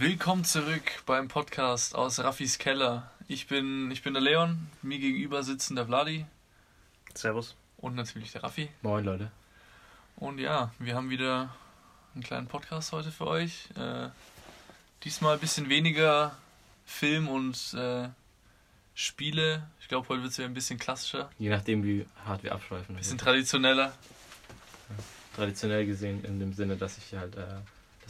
Willkommen zurück beim Podcast aus Raffis Keller. Ich bin, ich bin der Leon, mir gegenüber sitzen der Vladi Servus. und natürlich der Raffi. Moin Leute. Und ja, wir haben wieder einen kleinen Podcast heute für euch. Äh, diesmal ein bisschen weniger Film und äh, Spiele. Ich glaube, heute wird es ja ein bisschen klassischer, Je nachdem, wie hart wir abschweifen. ein bisschen traditioneller. Traditionell gesehen in dem Sinne, dass ich halt, äh,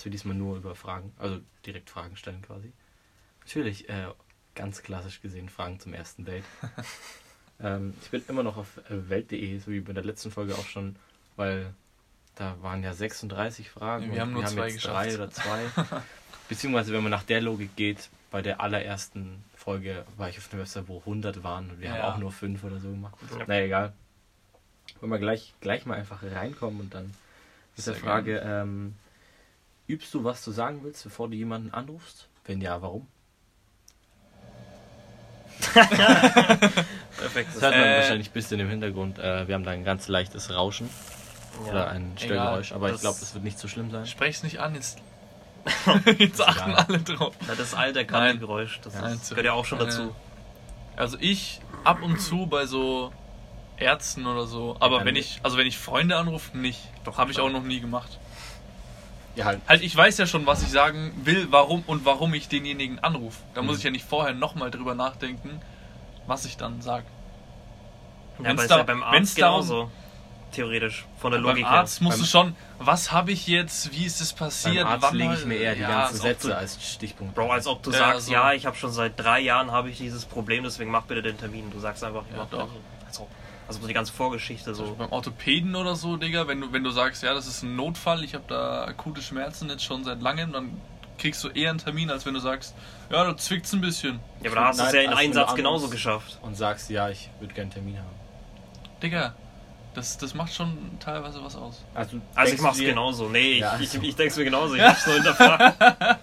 dass wir diesmal nur über Fragen, also direkt Fragen stellen quasi. Natürlich, äh, ganz klassisch gesehen, Fragen zum ersten Date. ähm, ich bin immer noch auf äh, welt.de, so wie bei der letzten Folge auch schon, weil da waren ja 36 Fragen. Wir und haben nur zwei jetzt drei geschafft. oder zwei. Beziehungsweise, wenn man nach der Logik geht, bei der allerersten Folge war ich auf einer Website, wo 100 waren und wir Ja. haben auch nur 5 oder so gemacht. Ja. Naja, egal. Wollen wir gleich, gleich mal einfach reinkommen und dann ist Sehr die Frage, ähm, übst du, was du sagen willst, bevor du jemanden anrufst? Wenn ja, warum? Perfekt. Das hört man Äh. wahrscheinlich ein bisschen im Hintergrund. Äh, wir haben da ein ganz leichtes Rauschen oder ein Störgeräusch, aber ich glaube, das wird nicht so schlimm sein. Sprech's nicht an, jetzt, jetzt achten egal. alle drauf. Ja, das alte Kabelgeräusch, das Nein, ist, gehört ja auch schon äh, dazu. Also ich ab und zu bei so Ärzten oder so, aber wenn ich, also wenn ich Freunde anrufe, nicht. Doch, Habe ich auch noch nie gemacht. Ja, halt. Halt, ich weiß ja schon, was ich sagen will, warum und warum ich denjenigen anrufe. Da muss Mhm. ich ja nicht vorher nochmal drüber nachdenken, was ich dann sage. Ja, aber ist da- ja beim Arzt darum- genauso. Theoretisch. Von der Beim Logik Arzt musst Beim- du schon, was habe ich jetzt, wie ist es passiert, Beim Arzt wann lege ich mir eher die Ja, ganzen Sätze du- als Stichpunkt. her. Bro, als ob du Ja, sagst, so. ja, ich habe schon seit drei Jahren habe ich dieses Problem, deswegen mach bitte den Termin. Du sagst einfach, ich Ja, mach doch. Termin. Als ob, als ob die ganze Vorgeschichte so. beim Orthopäden oder so, Digga, wenn du, wenn du sagst, ja, das ist ein Notfall, ich habe da akute Schmerzen jetzt schon seit langem, dann kriegst du eher einen Termin, als wenn du sagst, ja, du zwickt's ein bisschen. Ja, aber da hast du es ja in Nein, als einem Satz genauso geschafft. Und sagst, ja, ich würde gerne einen Termin haben. Digga, das, das macht schon teilweise was aus. Also, Also ich mach's dir- genauso. Nee, Ja, ich, also. ich, ich denk's mir genauso. Ich hab's nur hinterfragt.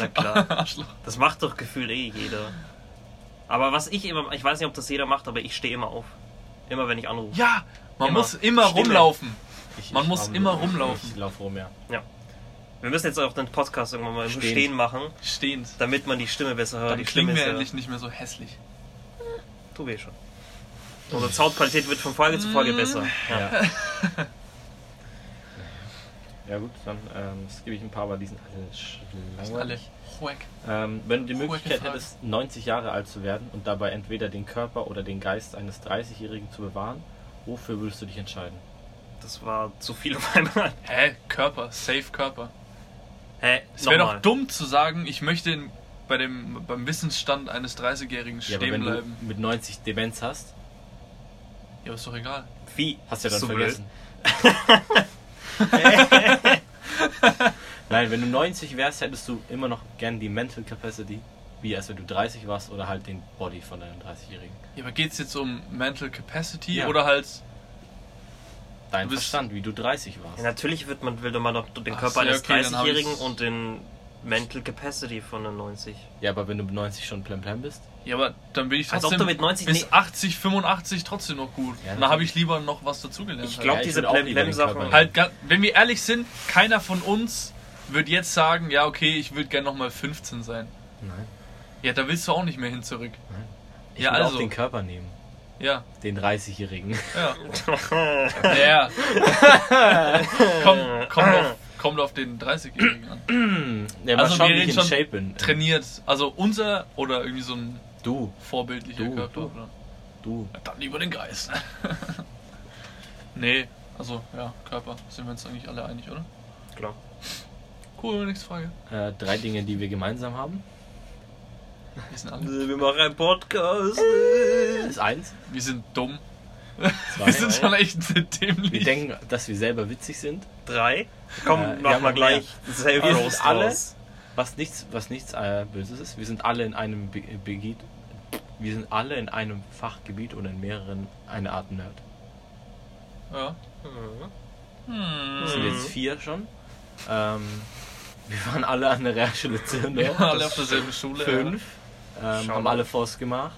Na klar. Arschloch. Das macht doch gefühlt eh jeder. Aber was ich immer, ich weiß nicht, ob das jeder macht, aber ich stehe immer auf. Immer wenn ich anrufe. Ja, man Immer. muss immer Stimme. rumlaufen. Ich, Man ich muss immer rumlaufen. Ich laufe rum, ja. Wir müssen jetzt auch den Podcast irgendwann mal im Stehend. Stehen machen, Stehend. damit man die Stimme besser hört. Dann die klingen Stimme wir ja, endlich nicht mehr so hässlich. Tu weh schon. Unsere Soundqualität wird von Folge zu Folge besser. Ja. Ja. ja gut, dann ähm, gebe ich ein paar, aber die sind alle langweilig. Ähm, wenn du die Möglichkeit hättest, 90 Jahre alt zu werden und dabei entweder den Körper oder den Geist eines 30-Jährigen zu bewahren, wofür würdest du dich entscheiden? Das war zu viel auf einmal. Hä? Körper, safe Körper. Hä? Es wäre doch dumm zu sagen, ich möchte in, bei dem, beim Wissensstand eines 30-Jährigen Ja, aber stehen wenn bleiben. du mit 90 Demenz hast, Ja, ist doch egal. Wie? hast du ja dann So vergessen. Nein, wenn du 90 wärst, hättest du immer noch gern die Mental Capacity, wie als wenn du 30 warst oder halt den Body von einem 30-Jährigen. Ja, aber geht's jetzt um Mental Capacity Ja. oder halt. Dein Verstand, wie du 30 warst. Ja, natürlich wird man, will man doch den Körper so, ja, eines okay, dann hab 30-Jährigen ich's- und den Mental Capacity von den 90. Ja, aber wenn du mit 90 schon plemplem bist, Ja, aber dann bin ich Als ob trotzdem du mit 90 bis nee. 80, 85 trotzdem noch gut. Ja, dann habe ich lieber noch was dazugelernt. Ich halt. glaube, Ja, diese. Körper- Halt, wenn wir ehrlich sind, keiner von uns wird jetzt sagen, ja, okay, ich würde gerne nochmal 15 sein. nein. Ja, da willst du auch nicht mehr hin zurück. Ich Ja, will also. auch den Körper nehmen. Ja, Den 30-Jährigen. ja. ja. Komm, kommt, auf, kommt auf den 30-Jährigen an. Ja, mal Also schauen, wir wie reden ich in schon Shape bin. Trainiert. Also unser oder irgendwie so ein Du, vorbildlicher Du, Körper. du. Oder? du. Ja, Dann lieber den Geist. nee, also ja, Körper. Sind wir uns eigentlich alle einig, oder? Klar. Cool, nächste Frage. Äh, drei Dinge, die wir gemeinsam haben. Wir sind alle. Wir machen einen Podcast. Das ist eins. Wir sind dumm. Zwei. Wir sind schon echt wir dämlich. denken, dass wir selber witzig sind. Drei. Komm, Äh, wir mach haben mal gleich selber Wir sind Roast alle- raus. Was nichts, was nichts äh, Böses ist. Wir sind alle in einem Be Begebiet. Wir sind alle in einem Fachgebiet oder in mehreren eine Art Nerd. Ja. Mhm. Das sind jetzt vier schon. Ähm, wir waren alle an der Realschule. Wir waren alle auf derselben Schule. Fünf. Ähm, Schau haben alle Forst gemacht.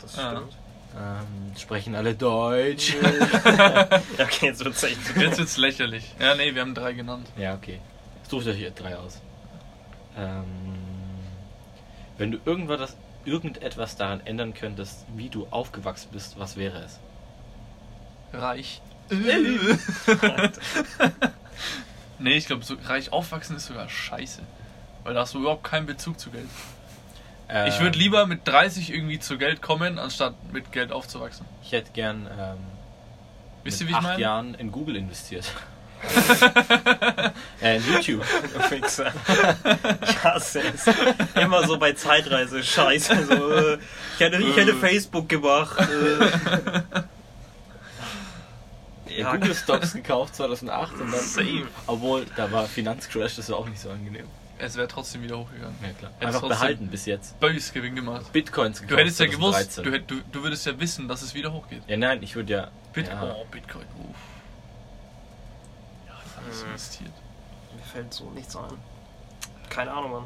Das Ja. stimmt. Ähm, sprechen alle Deutsch. Okay, jetzt wird's echt. Jetzt wird's lächerlich. Ja, nee, wir haben drei genannt. ja, okay. Sucht euch hier drei aus. Ähm, wenn du irgendwas, irgendetwas daran ändern könntest, wie du aufgewachsen bist, was wäre es? Reich. nee, ich glaube, so reich aufwachsen ist sogar scheiße. Weil da hast du überhaupt keinen Bezug zu Geld. Ich Ähm, würde lieber mit 30 irgendwie zu Geld kommen, anstatt mit Geld aufzuwachsen. Ich hätte gern ähm, Wisst ihr, mit wie ich acht meine? Jahren in Google investiert. äh, in YouTube. Fixer. Ich hasse es. Immer so bei Zeitreise, scheiße. So, äh, ich, hätte, ich hätte Facebook gemacht. Äh. Ja, Google Stocks gekauft 2008 und dann. Safe. Obwohl, da war Finanzcrash, das war auch nicht so angenehm. Es wäre trotzdem wieder hochgegangen. Ja, klar. Hättest Einfach behalten bis jetzt. Bös Gewinn gemacht. Bitcoins gekauft. Du hättest ja gewusst, 2013. du, hätt- du, du würdest ja wissen, dass es wieder hochgeht. Ja, nein, ich würde ja. Bit ja, Oh, Bitcoin, uff. Ja, alles Mhm. investiert. Mir fällt so nichts ein. Keine Ahnung, Mann.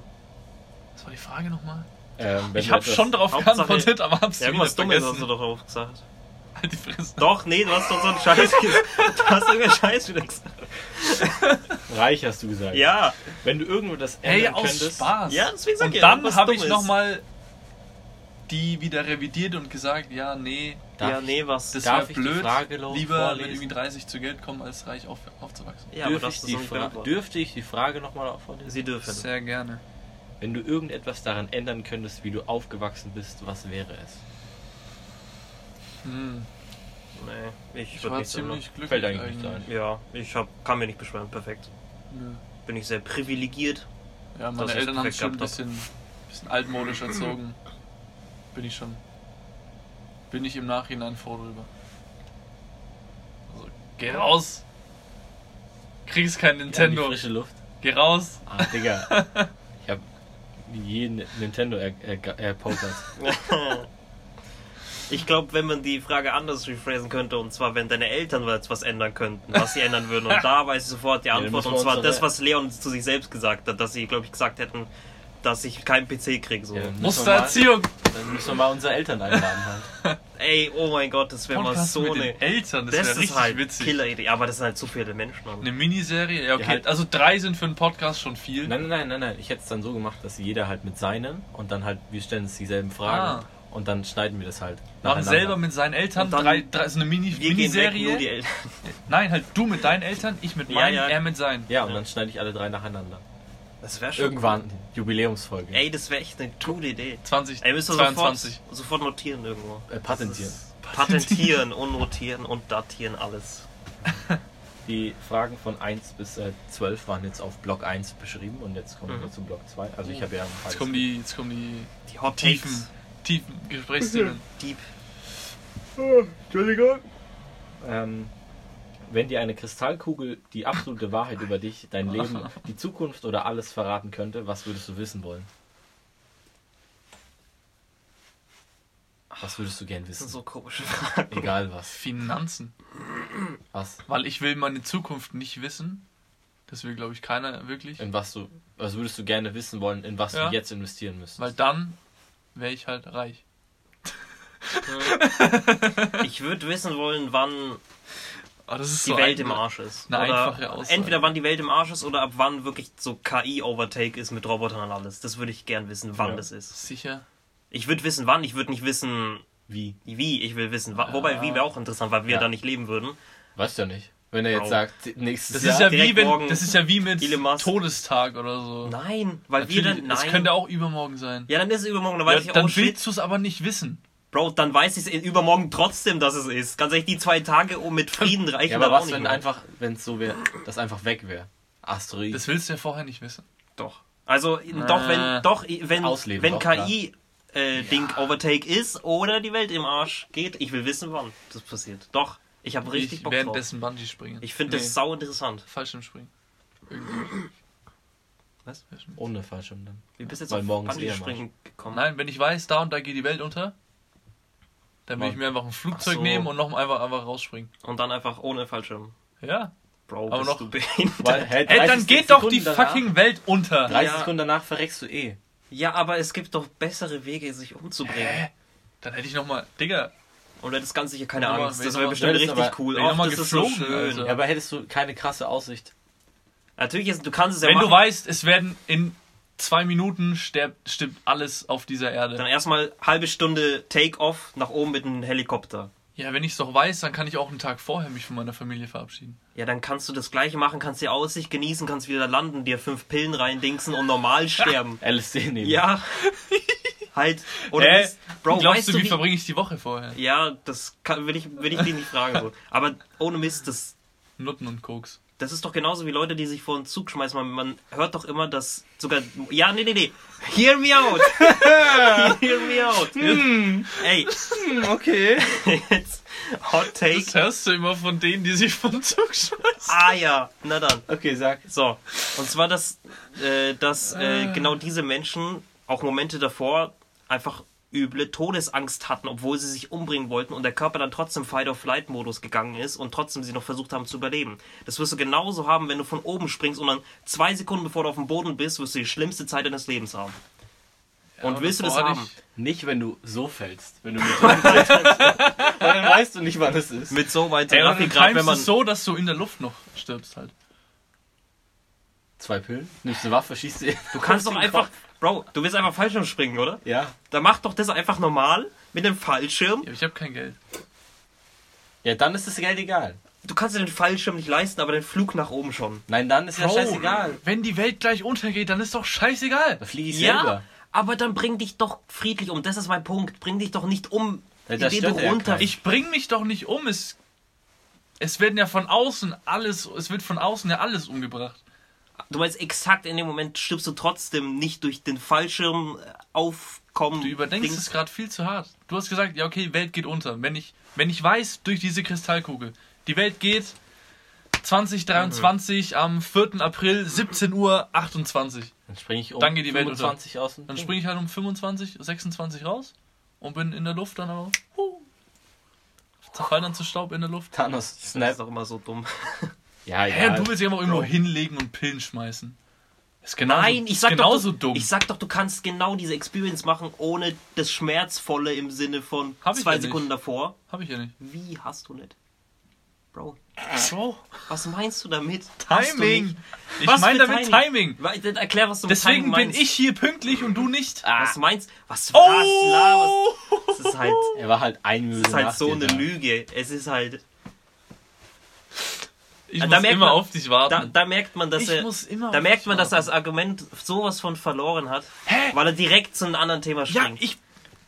Was war die Frage nochmal? ähm, Ich habe schon darauf geantwortet, aber hab's Ja, wieder irgendwas Dummes hast du doch auch gesagt. Halt die Fresse. Doch, nee, du hast doch so einen Scheiß gesagt. Du hast irgendeinen Scheiß wieder gesagt. Reich hast du gesagt. Ja, Wenn du irgendwo das Hey, ändern aus könntest. Spaß. ja, deswegen sag Und ich dann habe ich nochmal die wieder revidiert und gesagt, ja, nee, Darf Ja, ich- nee, was? das Darf wäre blöd. Lieber vorlesen? mit irgendwie 30 zu Geld kommen, als reich auf, aufzuwachsen. ja, das ich ist die dürfte ich die Frage nochmal vorlesen? Sie dürfen. Sehr gerne. Wenn du irgendetwas daran ändern könntest, wie du aufgewachsen bist, was wäre es? Hm. Nee, ich, Ich würd war nichts ändern. ziemlich glücklich. Fällt eigentlich nicht eigentlich. ein. Ja, ich hab, kann mir nicht beschweren. Perfekt. Nö. Bin ich sehr privilegiert. Ja, meine Dass ich Eltern haben schon ein hab. bisschen, bisschen altmodisch erzogen. Bin ich schon. Bin ich im Nachhinein froh drüber. Also, geh raus! Kriegst kein Ja, die Nintendo. frische Luft. Geh raus! Ah, Digga. ich habe jeden Nintendo er, er, erpokert. Ich glaube, wenn man die Frage anders rephrasen könnte, und zwar, wenn deine Eltern jetzt was ändern könnten, was sie ändern würden, und da weiß ich sofort die Antwort, und zwar das, was Leon zu sich selbst gesagt hat, dass sie, glaube ich, gesagt hätten, dass ich keinen PC kriege. So. Ja, dann müssen wir Mustererziehung! mal- Dann müssen wir mal unsere Eltern einladen halt. Ey, oh mein Gott, das wäre mal so mit eine. den Eltern, das, Das, wäre ist richtig halt witzig. Killer-Idee, aber das sind halt zu viele Menschen. Mann. Eine Miniserie? Ja, okay. Ja, halt- Also drei sind für einen Podcast schon viel. Nein, nein, nein, nein, nein. Ich hätte es dann so gemacht, dass jeder halt mit seinen und dann halt, wir stellen uns dieselben Fragen Ah. Und dann schneiden wir das halt. Machen selber mit seinen Eltern drei, drei, so eine Mini Wir gehen weg, nur die Miniserie. Eltern. Nein, halt du mit deinen Eltern, ich mit Ja, meinen, ja. er mit seinen. Ja, und dann schneide ich alle drei nacheinander. Das wäre schon. Irgendwann, Jubiläumsfolge. Ey, das wäre echt eine coole Idee. 20, Ey, müsst ihr 22. sofort, sofort notieren irgendwo. Äh, patentieren. Patentieren und notieren und datieren alles. Die Fragen von 1 bis äh, 12 waren jetzt auf Block 1 beschrieben und jetzt kommen wir Mhm. zu Block 2. Also ich habe ja ein paar Jetzt kommen die, jetzt kommen die Die Hot tiefen, Takes. Tiefen Gesprächsthemen. Deep. Entschuldigung. Ähm, wenn dir eine Kristallkugel die absolute Wahrheit über dich, dein Leben, die Zukunft oder alles verraten könnte, was würdest du wissen wollen? Was würdest du gern Das sind wissen? so komische Fragen. Egal was. Finanzen. Was? Weil ich will meine Zukunft nicht wissen. Das will, glaube ich, keiner wirklich. In was du, was würdest du gerne wissen wollen, in was Ja. du jetzt investieren müsstest? Weil dann wäre ich halt reich. Ich würde wissen wollen, wann ist die so Welt ein- im Arsch ist. eine oder einfache Aussage. entweder wann die Welt im Arsch ist oder ab wann wirklich so KI-Overtake ist mit Robotern und alles. Das würde ich gern wissen, wann Ja. das ist. Sicher. Ich würde wissen, wann. Ich würde nicht wissen, Wie? wie. Ich will wissen, wa- wobei wie wäre auch interessant, weil wir Ja. da nicht leben würden. Weißt du ja nicht. Wenn er jetzt Wow. sagt, nächstes Das Jahr. ist ja wie wenn, morgen das ist ja wie mit. Todestag oder so. Nein, weil wir Natürlich, dann. Das Nein. könnte auch übermorgen sein. ja, dann ist es übermorgen. Dann Ja, weiß ich, dann oh willst du es aber nicht wissen. Bro, dann weiß ich es übermorgen trotzdem, dass es ist. Ganz ehrlich, die zwei Tage um mit Frieden reichen ja, aber dann auch was, nicht wenn mehr. einfach, wenn es so wäre, das einfach weg wäre? Asteroid. Das willst du ja vorher nicht wissen. Doch. Also, doch, wenn, doch, wenn, Ausleben, wenn doch, klar. KI äh, Ding Overtake ist oder die Welt im Arsch geht, ich will wissen, wann das passiert. Doch, ich habe richtig ich Bock drauf. währenddessen Bungee springen. Ich finde das sau interessant. Fallschirmspringen. Irgendwie. Was? Fallschirm- Ohne Fallschirm dann. Wie bist du jetzt Weil auf morgens am Bungee-Springen gekommen? Nein, wenn ich weiß, da und da geht die Welt unter, dann will ich mir einfach ein Flugzeug so. nehmen und noch einfach, einfach rausspringen. Und dann einfach ohne Fallschirm. Ja. Bro, Aber bist noch- du behindert. Weil, hä, Ey, 30 dann geht doch die danach- fucking Welt unter. 30 Ja. Sekunden danach verreckst du eh. Ja, aber es gibt doch bessere Wege, sich umzubringen. Hä? Dann hätte ich nochmal, Digga, Und das Ganze hier keine Wenn du mal- Angst. Das du wäre bestimmt du richtig aber- cool. du Ach, das ist so geflogen, schön. Alter. Ja, aber hättest du keine krasse Aussicht. Natürlich, ist, du kannst es ja wenn machen. du weißt, es werden in zwei Minuten stirbt, stimmt alles auf dieser Erde. Dann erstmal halbe Stunde Take-Off nach oben mit einem Helikopter. Ja, wenn ich es doch weiß, dann kann ich auch einen Tag vorher mich von meiner Familie verabschieden. Ja, dann kannst du das gleiche machen, kannst die Aussicht genießen, kannst wieder landen, dir fünf Pillen reindingsen und normal sterben. LSD nehmen. ja. halt. Oder Hä? bist- Bro, Glaubst weißt du, wie wie, verbringe ich die Woche vorher? Ja, das kann, will, ich, will ich dich nicht fragen. So. Aber ohne Mist, das, Nutten und Koks. das ist doch genauso wie Leute, die sich vor den Zug schmeißen. Man, man hört doch immer, dass sogar. Ja, nee, nee, nee. Hear me out. Hear me out. Ey, okay. jetzt Hot Take. Das hörst du immer von denen, die sich vom Zug schmeißen. Ah ja, na dann. Okay, sag. So, und zwar, dass, äh, dass äh, genau diese Menschen auch Momente davor einfach üble Todesangst hatten, obwohl sie sich umbringen wollten und der Körper dann trotzdem Fight-of-Flight-Modus gegangen ist und trotzdem sie noch versucht haben zu überleben. Das wirst du genauso haben, wenn du von oben springst und dann zwei Sekunden bevor du auf dem Boden bist, wirst du die schlimmste Zeit deines Lebens haben. und aber willst du das haben? Nicht, wenn du so fällst. Wenn du mit so Weil dann weißt du nicht, wann es ist. Mit so weit Ey, und dann gerade wenn man. es so, dass du in der Luft noch stirbst halt. Zwei Pillen, nimmst eine Waffe, schießt sie. Du kannst doch einfach. Bro, du willst einfach Fallschirm springen, oder? Ja. Dann mach doch das einfach normal mit dem Fallschirm. Ja, ich habe kein Geld. Ja, dann ist das Geld egal. Du kannst dir den Fallschirm nicht leisten, aber den Flug nach oben schon. Nein, dann ist ja Bro, scheißegal. Wenn die Welt gleich untergeht, dann ist doch scheißegal. Da fliege ich Ja, selber. aber dann bring dich doch friedlich um. Das ist mein Punkt. Bring dich doch nicht um, Ja, indem du ja runter. Ich bring mich doch nicht um. Es, es werden ja von außen alles, es wird von außen ja alles umgebracht. Du meinst exakt in dem Moment stirbst du trotzdem nicht durch den Fallschirm äh, aufkommen. Du überdenkst Dings. es gerade viel zu hart. Du hast gesagt, ja okay, Welt geht unter. Wenn ich, wenn ich weiß, durch diese Kristallkugel, die Welt geht 2023 am 4. April 17 Uhr 28. Dann springe ich um Dann geht die Welt unter. 25 aus Dann springe ich halt um 25, 26 raus und bin in der Luft dann aber. Huh, zerfall dann zu Staub in der Luft. Thanos Das Snap. ist doch immer so dumm. Ja, Hä, ja. du willst dich einfach irgendwo Bro. hinlegen und Pillen schmeißen. Ist genauso, Nein, ich ist sag genauso doch, dumm. Ich sag doch, du kannst genau diese Experience machen, ohne das Schmerzvolle im Sinne von Hab ich zwei ja nicht. Sekunden davor. Hab ich ja nicht. Wie hast du nicht? Bro, Bro, was meinst du damit? Du Timing. nicht. Ich Was meine damit Timing? Timing. Erklär, was du mit Deswegen Timing bin meinst. ich hier pünktlich und du nicht. Was meinst Was, was laberst Oh! Das ist halt, Er war halt ein Minute das ist halt so eine da. Lüge. Es ist halt. Ich Da muss merkt immer man- auf dich warten. Da, da merkt man, dass Ich er. muss immer Da merkt man, dass er das Argument sowas von verloren hat, Hä? weil er direkt zu einem anderen Thema Ja, springt. ich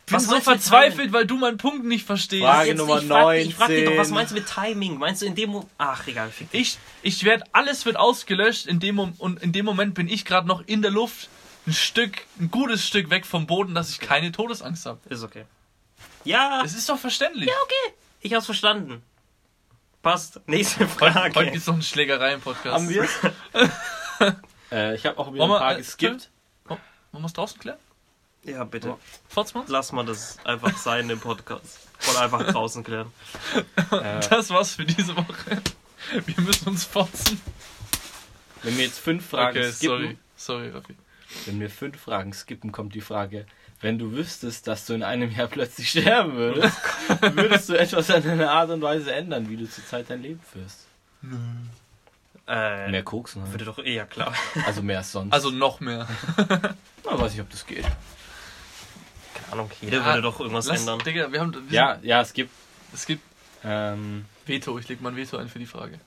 bin Was so verzweifelt, weil du meinen Punkt nicht verstehst. Frage Jetzt, Nummer ich frag, dich- ich frag dich doch, 19. was meinst du mit Timing? Meinst du in dem Mo Ach, egal, fick dich. Ich, ich werde, alles wird ausgelöscht in dem, und in dem Moment bin ich gerade noch in der Luft, ein Stück, ein gutes Stück weg vom Boden, dass ich keine Todesangst habe. Ist okay. Ja, Es ist doch verständlich. okay. Ich hab's verstanden. Passt. Nächste Frage. heute gibt's noch eine Schlägerei im Podcast. Haben wir äh, Ich habe auch wieder Wollen ein paar äh, geskippt. Wollen wir es draußen klären? Ja, bitte. Fotzmann? Lass mal das einfach sein im Podcast. Und einfach draußen klären. Äh, Das war's für diese Woche. Wir müssen uns fotzen. wenn wir jetzt fünf Fragen Okay, skippen, sorry. Sorry, Raffi. wenn wir fünf Fragen skippen, kommt die Frage, wenn du wüsstest, dass du in einem Jahr plötzlich sterben würdest, würdest du etwas an deiner Art und Weise ändern, wie du zurzeit dein Leben führst? Äh, Mehr koksen halt. würde doch eher klar. Also mehr als sonst. Also noch mehr. Na, weiß ich, ob das geht. Keine Ahnung, jeder Ja, würde doch irgendwas Lass, ändern. Digga, wir haben. Wir Ja, ja, es gibt. Es gibt Ähm, Veto. Ich leg mal ein Veto ein für die Frage.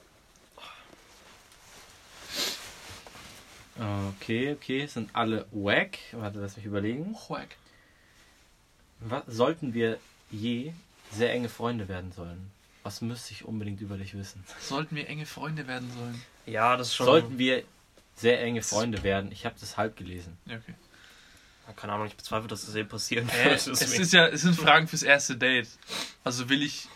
Okay, okay, sind alle wack. Warte, lass mich überlegen. Quack. Was, sollten wir je sehr enge Freunde werden sollen? Was müsste ich unbedingt über dich wissen? Sollten wir enge Freunde werden sollen? Ja, das ist schon. Sollten wir sehr enge Freunde werden? Ich habe das halb gelesen. Ja, okay. Keine Ahnung, ich bezweifle, dass das je passieren Äh, wird. es ist ja, es sind Fragen fürs erste Date. Also will ich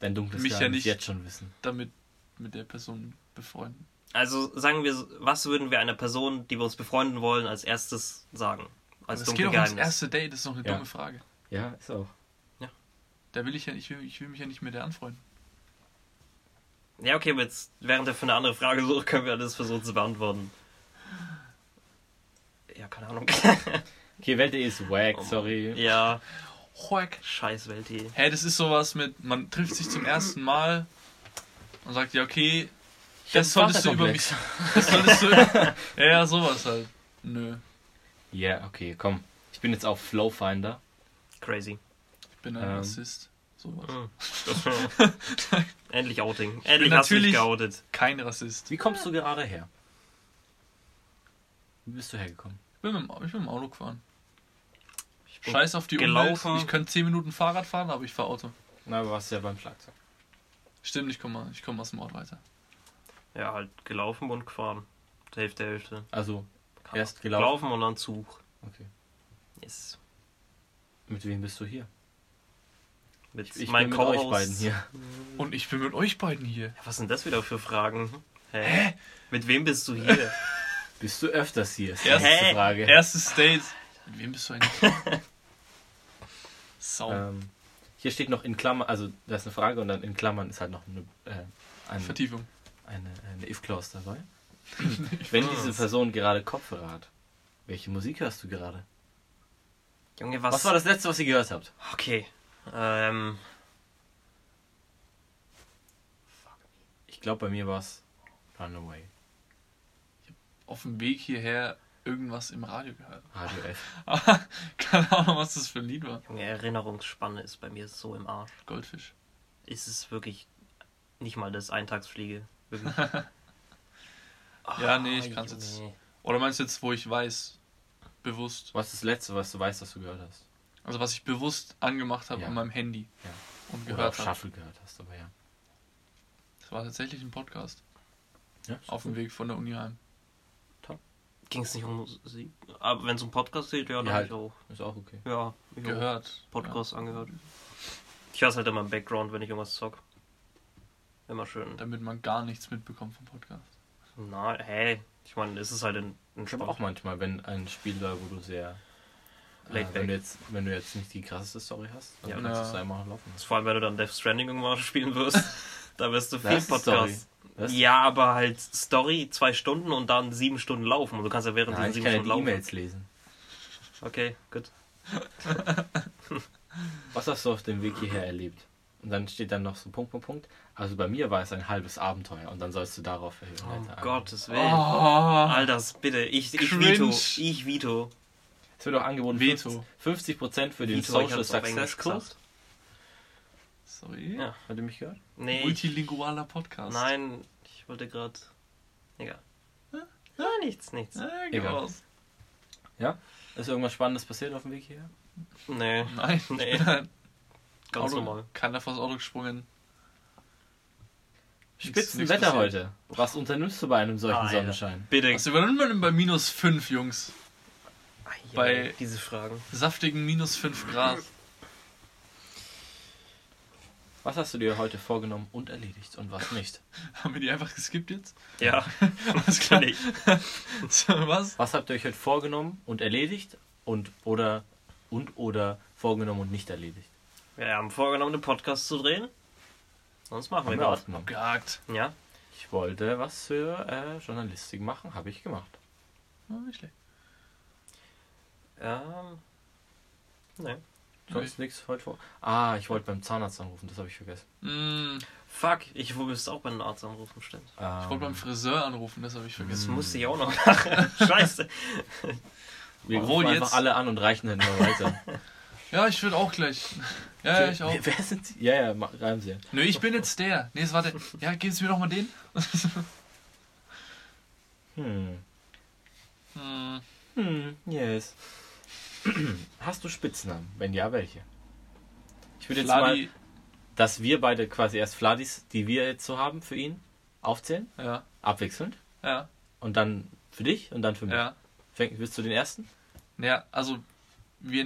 Dein dunkles Mich ja Geheimnis nicht. jetzt schon wissen. damit mit der Person befreunden. Also sagen wir, was würden wir einer Person, die wir uns befreunden wollen, als erstes sagen? Als Es dunkle geht auch ums erste Date, das ist noch eine Ja. dumme Frage. Ja, ist auch. Da will ich ja, ich will, ich will mich ja nicht mit der anfreunden. Ja, okay, aber jetzt, während er für eine andere Frage sucht, können wir das versuchen zu beantworten. Ja, keine Ahnung. Okay, Welt.de ist wack, Oh sorry. ja, Quack. scheiß Welti. Hä, das ist sowas mit, man trifft sich zum ersten Mal und sagt, ja, okay, das solltest du über mich. Vaterkomplex. Das solltest du. ja, ja, sowas halt. Nö. Ja, yeah, okay, komm. Ich bin jetzt auf Flowfinder. Crazy. Ich bin ein Ähm. Rassist. Sowas. Hm. Endlich Outing. Endlich hast du dich natürlich- geoutet. Kein Rassist. Wie kommst du gerade her? Wie bist du hergekommen? Ich bin mit, dem- ich bin mit dem Auto gefahren. Ich bin Scheiß auf die gelaufen. Umwelt. Ich könnte 10 Minuten Fahrrad fahren, aber ich fahre Auto. Na, aber warst ja beim Schlagzeug. Stimmt, ich komme ich komm aus dem Ort weiter. Ja, halt gelaufen und gefahren. Hälfte, Hälfte. Also, erst gelaufen. Gelaufen und dann Zug. Okay. Yes. Mit wem bist du hier? Mit Ich meinem bin mit euch beiden hier. Und ich bin mit euch beiden hier. Ja, was sind das wieder für Fragen? Hä? Mit wem bist du hier? Bist du öfters hier? Ist die Erst- nächste Hä? Frage. Erstes Date. Mit wem bist du eigentlich? Sau. Ähm, hier steht noch in Klammern, also da ist eine Frage und dann in Klammern ist halt noch eine, äh, eine, Vertiefung. Eine, eine If-Clause dabei. Wenn diese Person gerade Kopfhörer hat, welche Musik hörst du gerade? Junge, Was, was? war das letzte, was ihr gehört habt? Okay. Ähm, Ich glaube, bei mir war es Runaway. Auf dem Weg hierher irgendwas im Radio gehört. Radio F. Keine Ahnung, was das für ein Lied war. Junge, Erinnerungsspanne ist bei mir so im Arsch. Goldfisch. Ist es wirklich nicht mal das Eintagsfliege. Ja, nee, ich Ah, kann's jetzt. Junge. Oder meinst du jetzt, wo ich weiß, bewusst? Was ist das letzte, was du weißt, was du gehört hast? Also was ich bewusst angemacht habe Ja. an meinem Handy Ja. und Oder gehört auf habe. Shuffle gehört hast, aber ja. Das war tatsächlich ein Podcast. ja Auf dem Weg von der Uni heim. Ging es nicht um Musik? Aber wenn es um Podcast geht, ja, dann Ja, halt. ich auch. Ist auch okay. Ja, ich auch Gehört. Podcast angehört. Ich höre halt immer im Background, wenn ich irgendwas zock. Immer schön. Ja, damit man gar nichts mitbekommt vom Podcast. Na, hey, ich meine, es ist halt ein, ein Ich habe auch manchmal, wenn ein Spiel da, wo du sehr. Äh, wenn, du jetzt, wenn du jetzt nicht die krasseste Story hast, dann Ja. kannst du Ja. es einmal laufen. Vor allem, wenn du dann Death Stranding irgendwann spielen wirst, da wirst du viel. Podcast. Ja, aber halt Story zwei Stunden und dann sieben Stunden laufen. Und du kannst ja während Nein, diesen ich sieben ja Stunden die laufen. E-Mails lesen. Okay, gut. Was hast du auf dem Weg hierher erlebt? Und dann steht dann noch so Punkt, Punkt, Punkt. Also bei mir war es ein halbes Abenteuer und dann sollst du darauf erhöhen. Oh Alter. Gottes Willen. Oh, Alters, bitte. Ich, ich Cringe. veto. Ich veto. Es wird auch angeboten Veto. 50%, 50 für den Veto, Social Success Kurs. sorry. Ja. Hat ihr mich gehört? Nee, Multilingualer Podcast. nein, ich wollte gerade... Egal. Nein, nichts, nichts. Äh, geh Egal. raus. Ist irgendwas Spannendes passiert auf dem Weg hierher? Nee, Nein. Nee. ganz Auto, normal. Keiner vors Auto gesprungen. Spitzenwetter heute. Was unternimmst du bei einem solchen Alter. Sonnenschein? Bitte. Was übernimmt man denn bei minus 5, Jungs? Ei, bei- ei, diese Fragen. Saftigen minus 5 Grad. Was hast du dir heute vorgenommen und erledigt und was nicht? Haben wir die einfach geskippt jetzt? Ja, Alles klar. kann ich. So, was? Was habt ihr euch heute vorgenommen und erledigt und oder und oder vorgenommen und nicht erledigt? Wir haben vorgenommen, einen Podcast zu drehen. Sonst machen wir Haben wir was. ausgenommen. Gehakt. Ja, Ich wollte was für äh, Journalistik machen, habe ich gemacht. Ja, nicht schlecht. ähm... Nee. Sonst nichts heute vor. Ah, ich wollte beim Zahnarzt anrufen, das habe ich vergessen. Mm, Fuck, ich müsste auch bei einem Arzt anrufen, stimmt. ich wollte beim Friseur anrufen, das habe ich Das vergessen. musste ich auch noch machen. Scheiße. Wir Obwohl rufen jetzt- einfach alle an und reichen dann immer weiter. Ja, ich würde auch gleich. Ja, ja, ich auch. Wer, sind Sie? Ja, ja, reimen Sie. Nö, ich bin jetzt der. Nee, es war der. Ja, geben Sie mir doch mal den. Hm. Hm, Hm, yes. Hast du Spitznamen? Wenn ja, welche? Ich würde jetzt mal, dass wir beide quasi erst Fladis, die wir jetzt so haben für ihn, aufzählen, Ja, abwechselnd. ja, Und dann für dich und dann für mich. ja. Fäng, willst du den ersten? Ja, also wir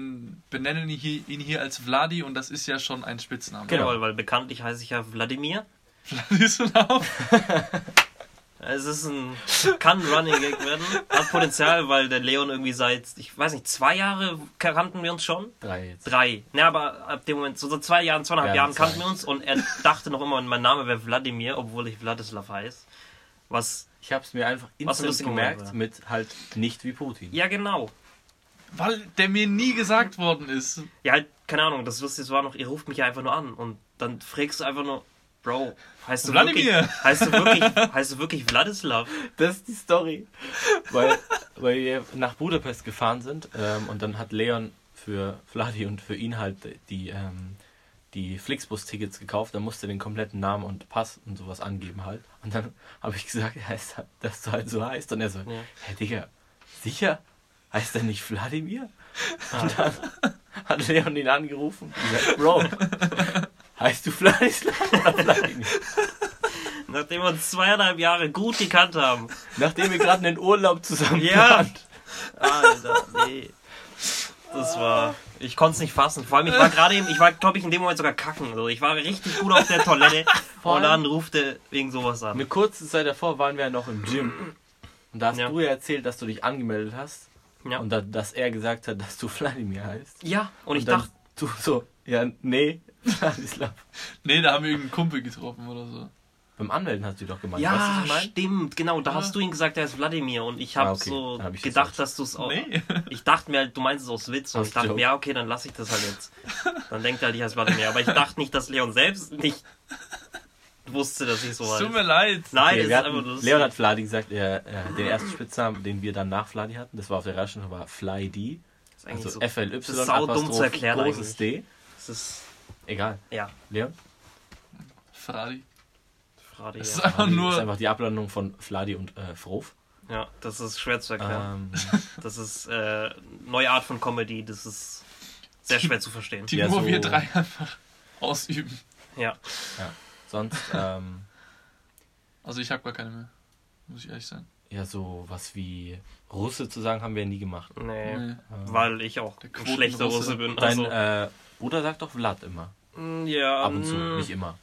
benennen ihn hier, ihn hier als Vladi und das ist ja schon ein Spitzname. Genau. Weil, weil bekanntlich heiße ich ja Wladimir. Vladislav. Es ist ein, kann ein Running Gag werden. Hat Potenzial, weil der Leon irgendwie seit, ich weiß nicht, zwei Jahre kannten wir uns schon. Drei jetzt. Drei. Ne, aber ab dem Moment, so seit zwei Jahren, zweieinhalb Ja, Jahren zwei. kannten wir uns und er dachte noch immer, mein Name wäre Wladimir, obwohl ich Vladislav heiße. Was, Ich habe es mir einfach instant gemerkt mit halt nicht wie Putin. ja genau. Weil der mir nie gesagt worden ist. Ja, halt, keine Ahnung, das Lustige war noch, ihr ruft mich ja einfach nur an und dann fragst du einfach nur, Bro, heißt du Wladimir. wirklich, heißt du wirklich, heißt du wirklich Vladislav? Das ist die Story. Weil, weil wir nach Budapest gefahren sind ähm, und dann hat Leon für Vladi und für ihn halt die, ähm, die Flixbus-Tickets gekauft. Da musste er den kompletten Namen und Pass und sowas angeben halt. Und dann habe ich gesagt, er heißt, halt- dass du halt so heißt. Und er so, Ja. hä Digga, sicher? Heißt er nicht Wladimir? Und dann hat Leon ihn angerufen und gesagt, Bro, heißt du Vladislav oder Wladimir? Nachdem wir uns zweieinhalb Jahre gut gekannt haben. Nachdem wir gerade einen Urlaub zusammen Ja. planen. Alter, nee. Das war. Ich konnte es nicht fassen. Vor allem, ich war gerade eben, ich war, glaube ich, in dem Moment sogar kacken. Also ich war richtig gut auf der Toilette und dann rufte wegen sowas an. Eine kurze Zeit davor waren wir ja noch im Gym. Und da hast Ja. du ja erzählt, dass du dich angemeldet hast. Ja. Und da, dass er gesagt hat, dass du Wladimir heißt. Ja, und ich dann dachte, Du so, ja, nee, Vladislav. Nee, da haben wir irgendeinen Kumpel getroffen oder so. Beim Anmelden hast du doch gemeint. ja, weißt du, ich stimmt, genau. Da Ja. hast du ihm gesagt, er ist Wladimir und ich habe Ah, okay. so hab ich das gedacht, falsch. dass du es auch. Nee. Ich dachte mir halt, du meinst es aus Witz und Aus ich dachte Joke. mir, ja, okay, dann lasse ich das halt jetzt. Dann denkt er halt, ich heiße Wladimir. Aber ich dachte nicht, dass Leon selbst nicht wusste, dass ich so Es tut mir leid. Nein, Okay, das wir ist einfach hatten. Leon hat Vladi gesagt, er, er, den ersten Spitznamen, den wir dann nach Vladi hatten, das war auf der Realschule, war Fly D. Das ist eigentlich Also so- FLY, das ist sau dumm zu erklären großes eigentlich. D. Das ist, Egal. ja, Leon? Fradi. Fradi, Das ja. ist einfach Vladi nur. ist einfach die Ablandung von Vladi und äh, Frof. ja, das ist schwer zu erklären. Ähm, Das ist äh, neue Art von Comedy, das ist sehr schwer zu verstehen. die Ja, nur so- wir drei einfach ausüben. Ja, sonst, ähm, Also ich habe gar keine mehr. Muss ich ehrlich sein. ja, so was wie Russe zu sagen, haben wir nie gemacht. nee, Nee. Weil ich auch Der ein schlechter Quotenrusse. Russe bin. Dein Also, äh, Bruder sagt doch Vlad immer. mm, ja, Ab und zu, mm, nicht immer.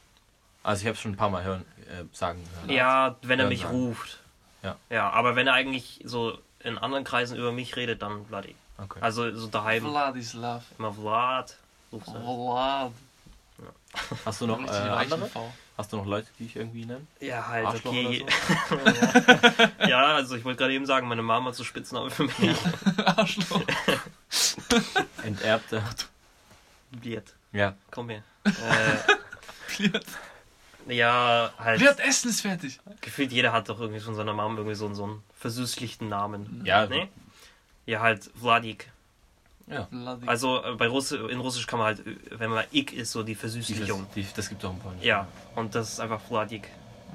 Also ich habe schon ein paar Mal hören, äh, sagen hören. Ja, wenn er Hören mich sagen. ruft. Ja. Ja, aber wenn er eigentlich so in anderen Kreisen über mich redet, dann Vladi. Okay. Also so daheim Vladislav. immer Vlad. er. Vlad. Hast du noch äh, andere? V. Hast du noch Leute, die ich irgendwie nenne? Ja, halt, Arschloch okay. oder ja, also ich wollte gerade eben sagen, meine Mama hat so Spitznamen für mich. Arschloch. Enterbte. Bliert. Ja. Komm her. Äh, Bliert. ja, halt. Bliert, Essen ist fertig. Gefühlt jeder hat doch irgendwie von seiner Mama irgendwie so, einen- so einen versüßlichten Namen. Ja, Nee? Ja, halt Vladik. Ja. Also äh, bei Russi in Russisch kann man halt, äh, wenn man Ik ist, so die Dieses, Versüßlichung. die, das gibt auch ein paar. Ja, und das ist einfach Vladik.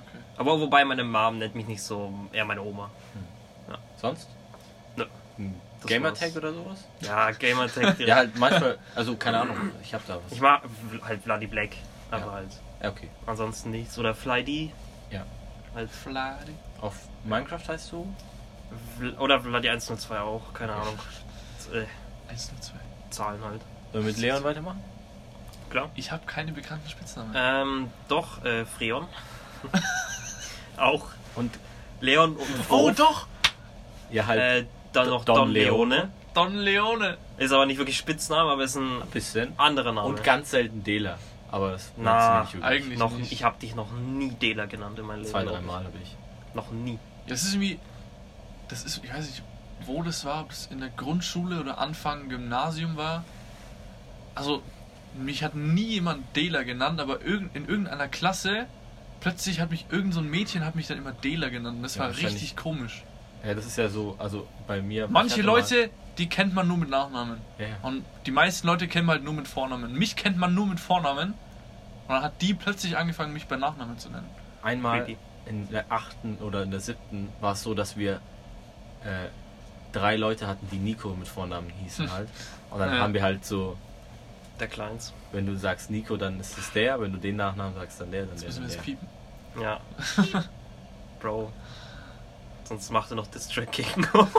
Okay. Aber wobei meine Mom nennt mich nicht so, eher meine Oma. Sonst? Nö. Das Gamertag oder sowas? Ja, Gamertag. Ja, halt manchmal, also keine Ahnung, ich hab da was. Ich mag halt Vladi Black, aber Ja. halt Ja, okay. ansonsten nichts. Oder Flydy. Ja. Halt, Vladi. Auf Minecraft heißt du? Vl- oder Vladi 102 auch, keine Ahnung. Äh, 1 nur 2. Zahlen halt. Sollen wir mit Leon weitermachen? Klar. Ich habe keine bekannten Spitznamen. Ähm, doch, äh, Freon. auch. Und Leon und oh, Wolf. doch! ja, halt Äh, dann Don noch Don, Leone. Leone. Don Leone. Ist aber nicht wirklich Spitzname, aber ist ein ein bisschen. anderer Name. Und ganz selten Dela. Aber das Na, nicht wirklich. eigentlich noch, nicht. ich habe dich noch nie Dela genannt in meinem Leben. Zwei, glaub drei ich. Mal habe ich. Noch nie. Das ist irgendwie. Das ist, ich weiß nicht, wo das war, ob es in der Grundschule oder Anfang Gymnasium war. Also, mich hat nie jemand Dela genannt, aber irgend, in irgendeiner Klasse plötzlich hat mich irgend so ein Mädchen hat mich dann immer Dela genannt. Und das Ja, war richtig komisch. Ja, das ist ja so, also bei mir. Manche Leute, die kennt man nur mit Nachnamen. Ja. Und die meisten Leute kennen man halt nur mit Vornamen. Mich kennt man nur mit Vornamen. Und dann hat die plötzlich angefangen, mich bei Nachnamen zu nennen. Einmal in der achten oder in der siebten war es so, dass wir äh, drei Leute hatten, die Nico mit Vornamen hießen Hm. halt. Und dann Ja. haben wir halt so, Der Kleins. wenn du sagst Nico, dann ist es der, wenn du den Nachnamen sagst, dann der, dann Jetzt der. müssen wir der. piepen. Ja. Bro. Sonst macht er noch Distrack gegen uns.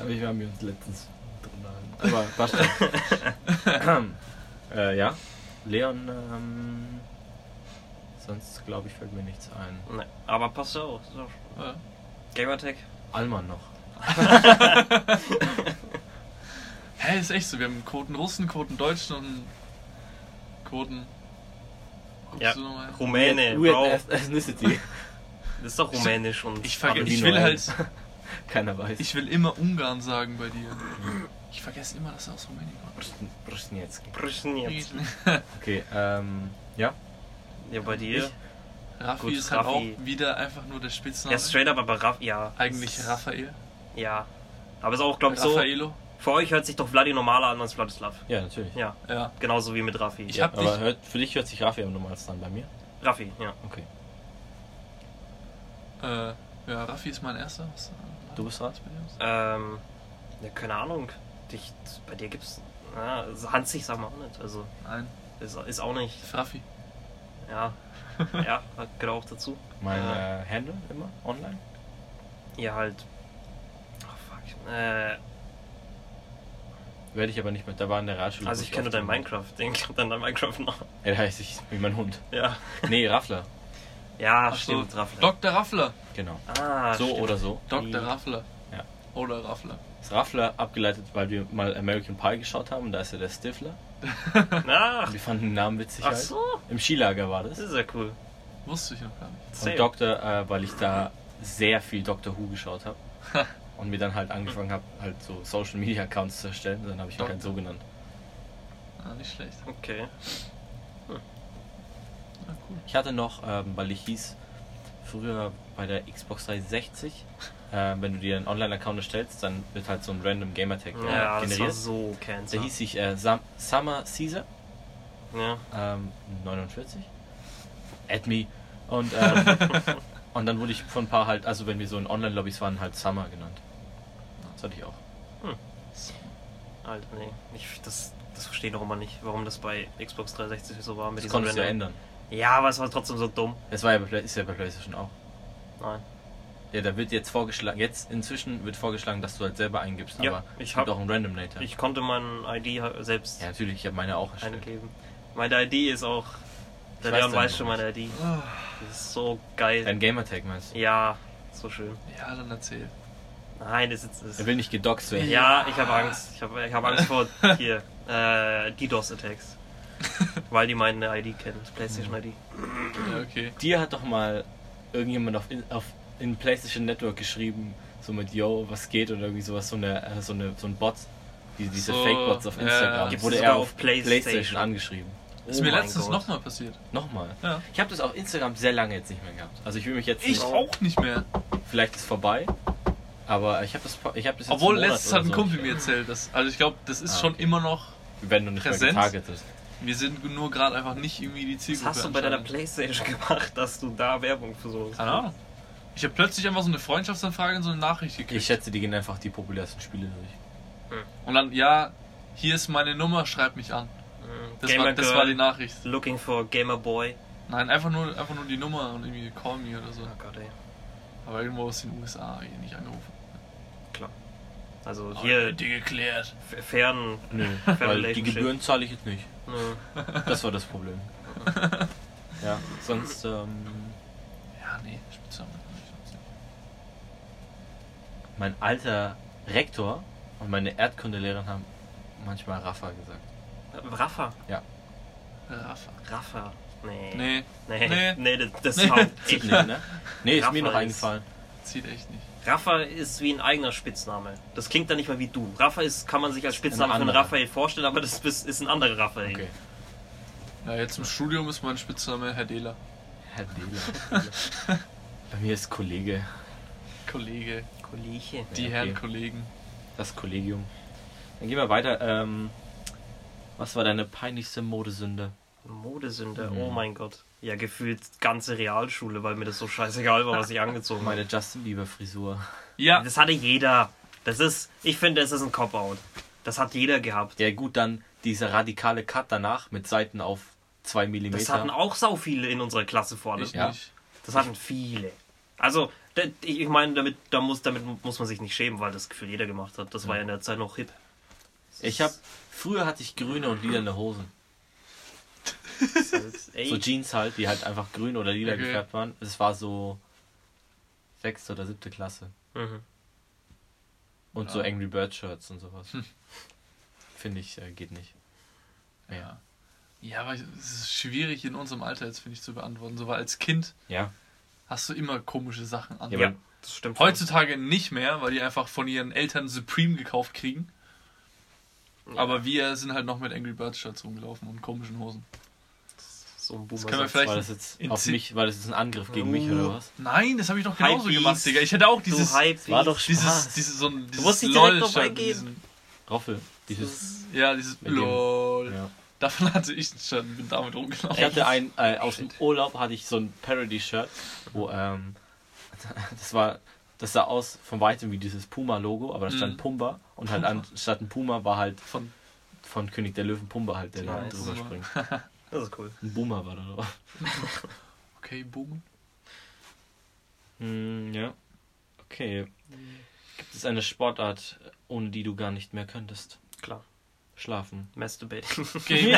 Aber wir haben uns letztens drunter Aber passt schon. äh, ja, Leon, ähm, sonst glaube ich fällt mir nichts ein. nee, aber passt. So. Ja. Gamertag. Alman noch. Hä, ist echt so. Wir haben Quoten Russen, Quoten Deutschen und Quoten. Guckst Ja. du nochmal? Rumäne, Weird Bro. Ethnicity. Das ist doch rumänisch und. Ich, verge- ich die will halt. Keiner weiß. Ich will immer Ungarn sagen bei dir. Ich vergesse immer, dass er aus Rumänien kommt. Brusniecki. Brüschnietz. Okay, ähm, ja. Ja, bei dir? Raffi Gut, ist halt Raffi. auch wieder einfach nur der Spitzname. Ja, straight up, aber Raff, ja. Eigentlich Es- Raphael. Ja. Aber ist auch, glaube ich, so. Raffaello. Für euch hört sich doch Vladi normaler an als Vladislav. Ja, natürlich. Ja, Ja. genauso wie mit Raffi. Ich ja, hab aber dich- hört, für dich hört sich Raffi am normalsten an, bei mir? Raffi, ja. Okay. Äh, ja, Raffi ist mein erster. Was, äh, Du bist dran? Ähm, ja, keine Ahnung. Dich, bei dir gibt's. Ja, Hansig sagen wir auch nicht. Also, Nein, ist, ist auch nicht. Raffi. Ja. ja, gehört auch dazu. Mein äh, Handle immer online? Ja, halt. Oh, fuck. Äh, Werde ich aber nicht mehr. Da war in der Realschule. also, ich kenne dein Minecraft-Ding. Dann dein Minecraft noch. Ja, da heißt ich wie mein Hund. Ja. Nee, Raffler. Ja, Ach so, stimmt, Raffler. Dr. Raffler. Genau. Ah, so stimmt. oder so. Dr. Raffler. Ja. Oder Raffler. Das Raffler abgeleitet, weil wir mal American Pie geschaut haben. Da ist ja der Stifler. Ach, Wir fanden den Namen witzig ach halt. so. Im Skilager war Das das. ist ja cool. Wusste ich noch gar nicht. Und Same. Doktor, äh, weil ich da sehr viel Doctor Who geschaut habe. und mir dann halt angefangen habe, halt so Social Media Accounts zu erstellen. Dann habe ich ihn halt so genannt. Ah, nicht schlecht. Okay. Ah, cool. Ich hatte noch, ähm, weil ich hieß, früher bei der Xbox 360, äh, wenn du dir einen Online-Account erstellst, dann wird halt so ein random Gamertag äh, Ja, das war generiert. so cancer. Da hieß ich äh, Sam Summer Caesar, Ja. ähm, 49. Add me. Und, ähm, und dann wurde ich von ein paar halt, also wenn wir so in Online-Lobbys waren, halt Summer genannt. Das hatte ich auch. Alter, nee. Ich, das, das verstehe ich noch immer nicht, warum das bei Xbox 360 so war. Mit Das konntest du ja random- ändern. Ja, aber es war trotzdem so dumm. Das war ja bei, ist ja bei PlayStation auch. Nein. Ja, da wird jetzt vorgeschlagen, jetzt inzwischen wird vorgeschlagen, dass du halt selber eingibst, Ja, aber ich es hab- gibt auch einen Randomator. Ich konnte mein ID selbst ja, natürlich, ich habe meine auch erstellt. eingeben. Meine ID ist auch. Der Ich weiß Leon deine weiß schon meine ID. Das ist so geil. Dein Gamertag meinst du? Ja, so schön. Ja, dann erzähl. Nein, das ist. Das Er will nicht gedoxt werden. ja, ich habe Angst. Ich habe ich hab Angst vor hier äh, DDoS-Attacks. Weil die meine ID kennen. PlayStation ID. Ja, okay. Dir hat doch mal irgendjemand auf, in, auf in PlayStation Network geschrieben, so mit Yo, was geht oder irgendwie sowas, so eine, äh, so eine so ein Bot, die, diese So, Fake-Bots auf ja, Instagram. Gibt's wurde er auf auf PlayStation. PlayStation, angeschrieben. Ist Oh mir mein letztens nochmal passiert. Nochmal. Ja. Ich habe das auf Instagram sehr lange jetzt nicht mehr gehabt. Also ich will mich jetzt Ich nicht, auch nicht mehr. vielleicht ist vorbei, aber ich habe das, ich habe das jetzt Obwohl letztens hat ein so Kumpel mir erzählt, dass, also ich glaube, das ist Ah, schon okay. immer noch, wenn du nicht Präsenz. mehr getargetet. wir sind nur gerade einfach nicht irgendwie die Was Zielgruppe. hast du bei deiner. PlayStation gemacht, dass du da Werbung für sowas Keine Ahnung. Ich habe plötzlich einfach so eine Freundschaftsanfrage und so eine Nachricht gekriegt. Ich schätze, die gehen einfach die populärsten Spiele durch. Und dann, ja, hier ist meine Nummer, schreib mich an. Das, Gamer war, das Girl, war die Nachricht. Looking for Gamer Boy. Nein, einfach nur, einfach nur die Nummer und irgendwie call me oder so. Oh Gott, ey. Aber irgendwo aus den USA hier nicht angerufen. Klar. Also hier die geklärt. fern. Nö, weil die. Gebühren zahle ich jetzt nicht. Nö. Das war das Problem. ja, sonst, ähm, Ja, nee, Spitznamen. mein alter Rektor und meine Erdkundelehrerin haben manchmal Rafa gesagt. Rafa. Rafa. Rafa. Nee. Nee, Nee. Nee. Nee, das, das Nee. haut Zieht echt. nicht, ne? Nee, ist mir noch eingefallen. zieht echt nicht. Rafa ist wie ein eigener Spitzname. Das klingt dann nicht mal wie du. Rafa ist, kann man sich als Spitzname anderer. Raphael vorstellen, aber das ist ist ein anderer Raphael. Okay. Ja, jetzt im Studium ist mein Spitzname Herr Dehler. Herr Dehler. Bei mir ist Kollege, Kollege. Kollege. Die Ja, okay. Herren Kollegen. das Kollegium. Dann gehen wir weiter. Ähm, was war deine peinlichste Modesünde? Modesünde, Mhm. oh mein Gott. Ja, gefühlt ganze Realschule, weil mir das so scheißegal war, was ich angezogen Meine habe. Justin Bieber Frisur. Ja, Das hatte jeder. Das ist, ich finde, das ist ein Cop-Out. Das hat jeder gehabt. Ja gut, dann dieser radikale Cut danach mit Seiten auf 2 mm. Das hatten auch sau viele in unserer Klasse vorne. ich Ja. nicht. Das hatten viele. Also, ich meine, damit, da muss, damit muss man sich nicht schämen, weil das Gefühl jeder gemacht hat. Das war ja in der Zeit noch hip. Ich habe früher hatte ich grüne und lilane Hosen. So Jeans halt, die halt einfach grün oder lila Okay. gefärbt waren. Es war so sechste oder siebte Klasse. mhm. Und Ja. so Angry Bird Shirts und sowas. Hm. Finde ich, äh, geht nicht. Ja. Ja, aber es ist schwierig in unserem Alter jetzt, finde ich, zu beantworten. So, weil als Kind Ja. hast du immer komische Sachen an. Ja, das stimmt. Heutzutage nicht mehr, weil die einfach von ihren Eltern Supreme gekauft kriegen. Aber wir sind halt noch mit Angry Birds Shirts rumgelaufen und komischen Hosen. So ein können wir vielleicht- War das jetzt in auf mich, war das jetzt ein Angriff gegen mich Uh. oder was? Nein, das habe ich doch genauso Hypebeast. gemacht, Digga. Ich hätte auch dieses, du Hype war doch dieses, Spaß. dieses, so ein, dieses musst nicht direkt eingehen. diesen- Roffel. Dieses. Ja, dieses LOL. Ja. Davon hatte ich ein Shirt und bin damit rumgelaufen. Ich hatte ein, äh, aus dem Urlaub hatte ich so ein Parody-Shirt, wo, ähm, das war, das sah aus von weitem wie dieses Puma-Logo, aber da stand Mhm. Pumba und halt anstatt ein Puma war halt Von von König der Löwen Pumba halt, der da Nice. drüber Puma. springt. Das ist cool. Ein Boomer war da drauf. Okay, Boom. Hm, ja. Okay. Gibt es eine Sportart, ohne die du gar nicht mehr könntest? Klar. Schlafen. Masturbating. Okay.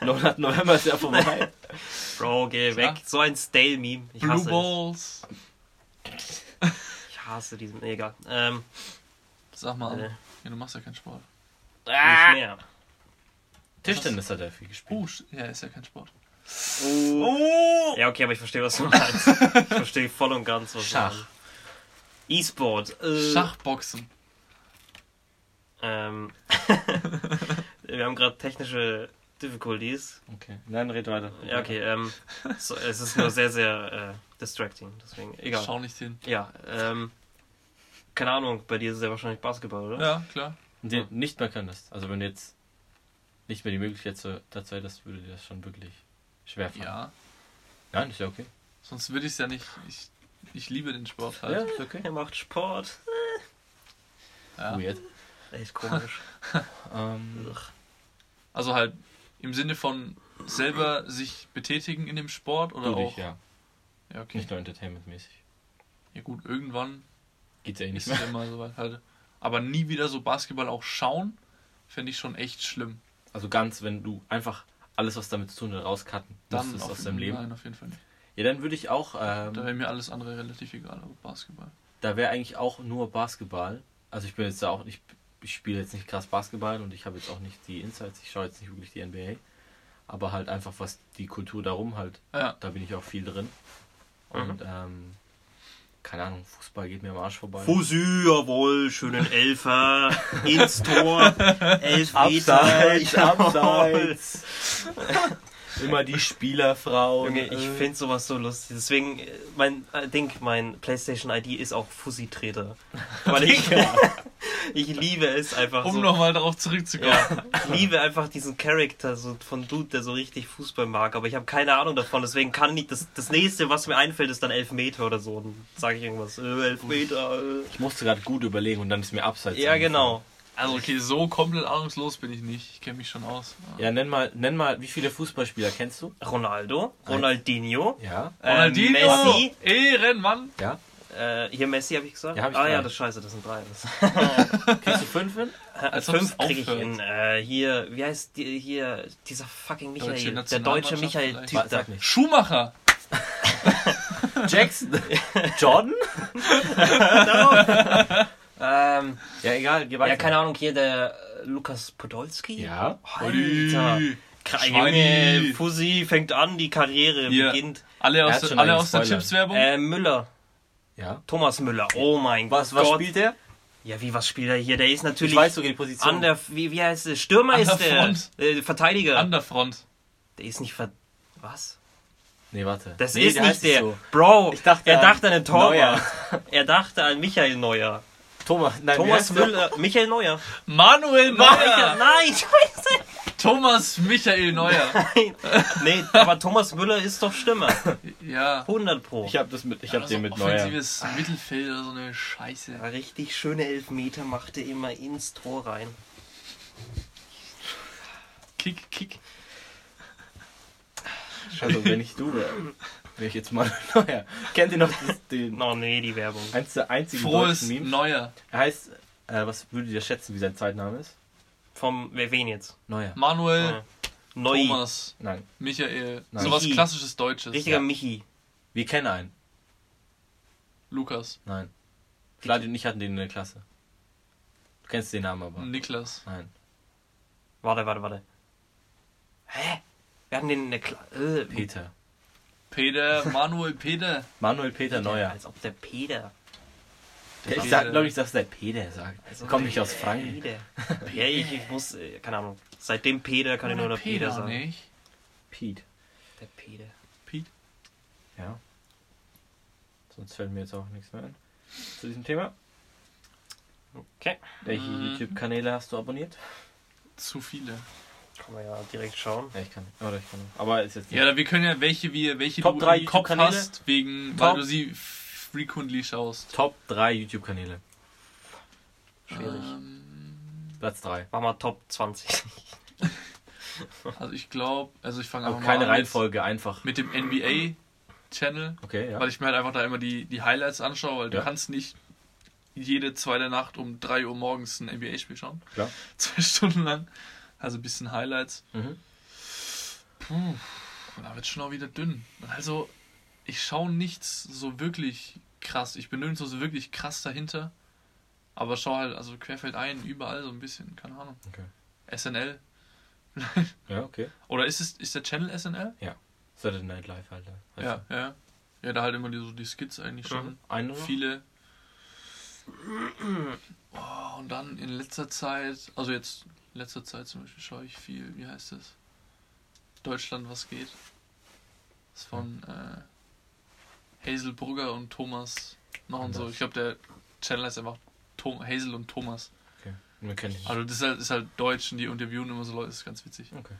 9. November ist ja vorbei. Bro, geh Ja. weg. So ein Stale-Meme. Blue hasse es. Balls. Ich hasse diesen. Nee, egal. Ähm, Sag mal, äh, ja, du machst ja keinen Sport. nicht mehr. Tischtennis hat er viel gespielt. Oh, ja, ist ja kein Sport. Oh. Ja, okay, aber ich verstehe, was du meinst. ich verstehe voll und ganz, was Schach. du meinst. E-Sport. Äh, Schachboxen. Ähm, wir haben gerade technische Difficulties. Okay. Nein, red weiter. Ja, okay. Ähm, so, es ist nur sehr, sehr äh, distracting. Deswegen, egal. Schau nicht hin. Ja, ähm, keine Ahnung, bei dir ist es ja wahrscheinlich Basketball, oder? Ja, klar. Und den nicht mehr könntest. Also wenn du jetzt nicht mehr die Möglichkeit zu- dazu hättest, würde dir das schon wirklich schwer fallen. Ja. Nein, ist ja okay. Sonst würde ich es ja nicht. Ich, ich liebe den Sport Ja, halt. ist okay. Er macht Sport. Ja. Weird. Echt komisch. Ähm, Also halt im Sinne von selber sich betätigen in dem Sport oder du auch. dich, ja. Ja, okay. Nicht nur entertainmentmäßig. Ja gut, irgendwann Geht's ja eh nicht mehr. immer so weit halt. Aber nie wieder so Basketball auch schauen, fände ich schon echt schlimm. Also ganz, wenn du einfach alles, was damit zu tun hat, rauscutten müsstest aus deinem Leben. Nein, auf jeden Fall nicht. Ja, dann würde ich auch, Da ähm, wäre mir alles andere relativ egal, aber Basketball. da wäre eigentlich auch nur Basketball. Also ich bin jetzt da auch nicht, ich spiele jetzt nicht krass Basketball und ich habe jetzt auch nicht die Insights, ich schaue jetzt nicht wirklich die NBA. Aber halt einfach, was die Kultur darum halt, Ja, da bin ich auch viel drin. Und ähm, keine Ahnung, Fußball geht mir am Arsch vorbei. Fussi, jawohl, schönen Elfer ins Tor. Elf Meter. jawohl. Immer die Spielerfrau. Junge, ich finde sowas so lustig. Deswegen, äh, mein äh, Ding, mein PlayStation ID ist auch Fussi-Treter. Weil ich, ich liebe es einfach um so. nochmal darauf zurückzukommen. Ja, ich liebe einfach diesen Charakter so von Dude, der so richtig Fußball mag, aber ich habe keine Ahnung davon, deswegen kann ich das, das nächste, was mir einfällt, ist dann Elfmeter oder so. Dann sage ich irgendwas, äh, Elfmeter. Äh. Ich musste gerade gut überlegen und dann ist mir abseits. Ja, genau. Also okay, so komplett ahnungslos bin ich nicht. Ich kenne mich schon aus. Ja, nenn mal, nenn mal, wie viele Fußballspieler kennst du? Ronaldo, Ronaldinho, Ja. äh, Ronaldinho! Messi, Ehrenmann! Ja. äh, hier Messi habe ich gesagt. Ja, hab ich ah drei. ja, das ist scheiße, das sind drei. Das, Kriegst du fünf hin? Als ob fünf es kriege ich aufhört. in. Äh, hier, wie heißt die, hier dieser fucking Deutsche Michael, der deutsche Michael? Typ da. Schumacher! Jackson? Jordan? Ähm, Ja, egal, geh weiter. ja, keine Ahnung, hier der äh, Lukas Podolski. Ja. Alter. Junge, Fussi fängt an, die Karriere Hier. beginnt. Alle aus, der- alle aus der. Chips-Werbung? Äh, Müller. Ja. Thomas Müller. Oh mein Was, was Gott. spielt der? Ja, wie, was spielt er hier? Der ist natürlich Ich weiß sogar die Position. an der, wie, wie heißt der? Stürmer An ist der der. Äh, Verteidiger. An der Front. der ist nicht ver... Was? nee, warte. Das nee, ist nicht heißt der. So. Bro, Ich dachte er dachte an den Torwart. Neuer. Er dachte an Michael Neuer. Thomas, nein, Thomas? Müller. Michael Neuer. Manuel Michael, Neuer! nein, scheiße. Thomas Michael Neuer. Nein. Nee, aber Thomas Müller ist doch Stürmer. Ja. 100 Pro. Ich hab das mit, ich hab Also den mit Neuer. Offensives Mittelfeld oder so eine Scheiße. Ja, richtig schöne Elfmeter machte immer ins Tor rein. Kick, Kick. Also, wenn ich du wäre, wäre ich jetzt mal Neuer. Kennt ihr noch das, den, Oh nee, die Werbung. eins der einzigen Frohes Memes? Neuer. Er heißt, äh, was würdet ihr schätzen, wie sein Zweitname ist? Vom, wer wen jetzt? Neuer. Manuel. Neu. Thomas, Nein, Michael. Nein. Sowas Michi. klassisches Deutsches. Richtiger Ja. Michi. wir kennen einen. Lukas. Nein. Vladi und ich hatten den in der Klasse. Du kennst den Namen aber. Niklas. Nein. Warte, warte, warte. Hä? Wir hatten den in der Klasse. Äh, Peter. Peter, Manuel Peter. Manuel Peter Neuer. Als ob der Peter. Ich Peter. sag, glaube ich, dass der Peter sagt. Also, Kommt nicht aus Franken. Peter. Ja, ich, ich muss, äh, keine Ahnung. Seitdem Peter kann ich nur Oder noch Peter sagen. nicht. Pete. Der Peter. Pete. Ja. Sonst fällt mir jetzt auch nichts mehr ein. Zu diesem Thema. Okay. Welche Mhm. YouTube-Kanäle hast du abonniert? Zu viele. Kann man ja direkt schauen. Ja, ich kann. Oder ich kann. Aber ist jetzt nicht. Ja, wir können ja welche wir, welche Top du drei im Kopf YouTube-Kanäle? hast, wegen, Top. weil du sie frequently schaust. Top 3 YouTube-Kanäle. Schwierig. Ähm, Platz 3. Mach mal Top 20. also ich glaube, also ich fange Aber einfach keine mal an Reihenfolge, einfach. mit, dem NBA Channel, Okay, ja. weil ich mir halt einfach da immer die, die Highlights anschaue, weil du Ja. kannst nicht jede zweite Nacht um 3 Uhr morgens ein NBA-Spiel schauen. Klar. Zwei Stunden lang. Also ein bisschen Highlights. Mhm. Puh, da wird schon auch wieder dünn. Also, ich schaue nichts so wirklich krass. Ich bin nirgendwo so wirklich krass dahinter. Aber schau halt, also querfeld ein, überall so ein bisschen, keine Ahnung. Okay. SNL. Ja, okay. Oder ist es ist der Channel SNL? Saturday Night Live. Weißt Ja, ja. Ja, da halt immer die, so die Skits eigentlich schon. Mhm. du? Oder? Viele. Oh, und dann in letzter Zeit, also jetzt in letzter Zeit zum Beispiel schaue ich viel, wie heißt das? Deutschland, was geht? Das ist von äh, Hazel Brugger und Thomas noch und so. Ich glaube, der Channel heißt einfach Tom, Hazel und Thomas. Okay. Wir kennen dich. Also das ist halt, ist halt Deutsch und die interviewen immer so Leute, das ist ganz witzig. Okay.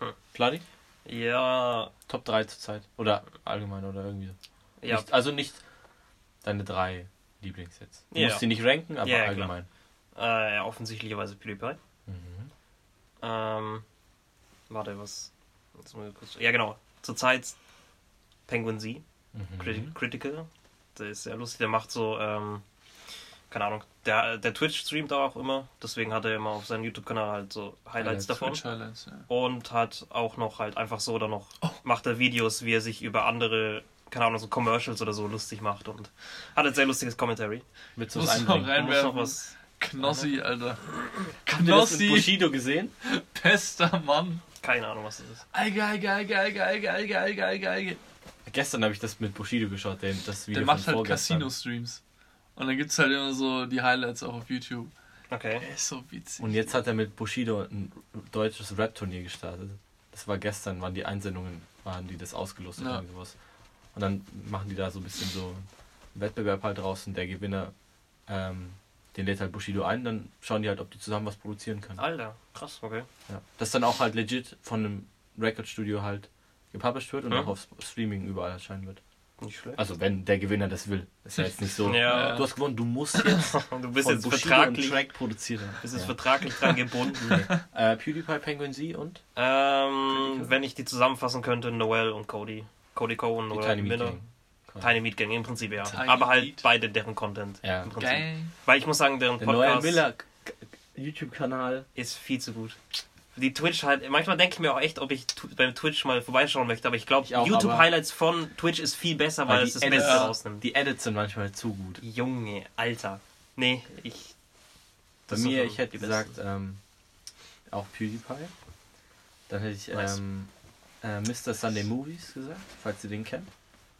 Hm. Ja, Top 3 zurzeit. Oder allgemein oder irgendwie so. ja. Nicht, also nicht deine drei Lieblingssets. Du Ja. musst die nicht ranken, aber Ja, allgemein. Äh, ja, offensichtlicherweise PewDiePie. Ähm, warte, was? Ja, genau. Zurzeit Penguin Z, Mhm. Criti Critical. Der ist sehr lustig. Der macht so, ähm, keine Ahnung. Der, der Twitch streamt auch immer. Deswegen hat er immer auf seinem YouTube-Kanal halt so Highlights, Highlights, davon. Twitch Highlights, ja. Und hat auch noch halt einfach so oder noch Oh. macht er Videos, wie er sich über andere, keine Ahnung, so Commercials oder so lustig macht und hat ein sehr lustiges Commentary. Willst du Muss was noch einbringen? rein- Man muss noch was. Knossi, Alter. Habt ihr das Knossi, Bushido gesehen? bester Mann. Keine Ahnung, was das ist. Eige, eige, eige, eige, eige, eige, eige, eige, eige. Gestern habe ich das mit Bushido geschaut, den, das Video Der macht halt. Casino-Streams. Und dann gibt's halt immer so die Highlights auch auf YouTube. Okay. Er ist so witzig. Und jetzt hat er mit Bushido ein deutsches Rap-Turnier gestartet. Das war gestern, waren die Einsendungen, waren die das ausgelost oder Ja. sowas. Und dann machen die da so ein bisschen so einen Wettbewerb halt draußen. Der Gewinner, ähm, den lädt halt Bushido ein, dann schauen die halt, ob die zusammen was produzieren können. Alter, krass, okay. Ja. Das dann auch halt legit von einem Recordstudio halt gepublished wird und Hm. auch auf Streaming überall erscheinen wird. Nicht schlecht. Also wenn der Gewinner das will. Ist ja jetzt nicht so. Ja. Du hast gewonnen, du musst jetzt Du bist von jetzt Bushido vertraglich, Track produzieren. bist jetzt Ja. vertraglich dran gebunden. Äh, PewDiePie, Penguin Z und ähm, wenn ich die zusammenfassen könnte, Noel und Cody. Cody Co. und die Noel Tiny Meat. Gang. Im Prinzip ja. Tiny Aber halt Meat. beide deren Content. Ja. Im Prinzip. Geil. Weil ich muss sagen, deren Der Noel Podcast Miller YouTube-Kanal. ist viel zu gut. Die Twitch halt, manchmal denke ich mir auch echt, ob ich tu- beim Twitch mal vorbeischauen möchte, aber ich glaube, Ich auch, YouTube-Highlights von Twitch ist viel besser, weil, Weil es die das Edits- Beste rausnimmt. Die Edits sind manchmal zu gut. Junge, Alter. Nee, ich. Bei das mir, ich hätte die gesagt, ähm, auch PewDiePie. Dann hätte ich Nice. ähm, äh, Mr. Sunday Movies gesagt, falls ihr den kennt.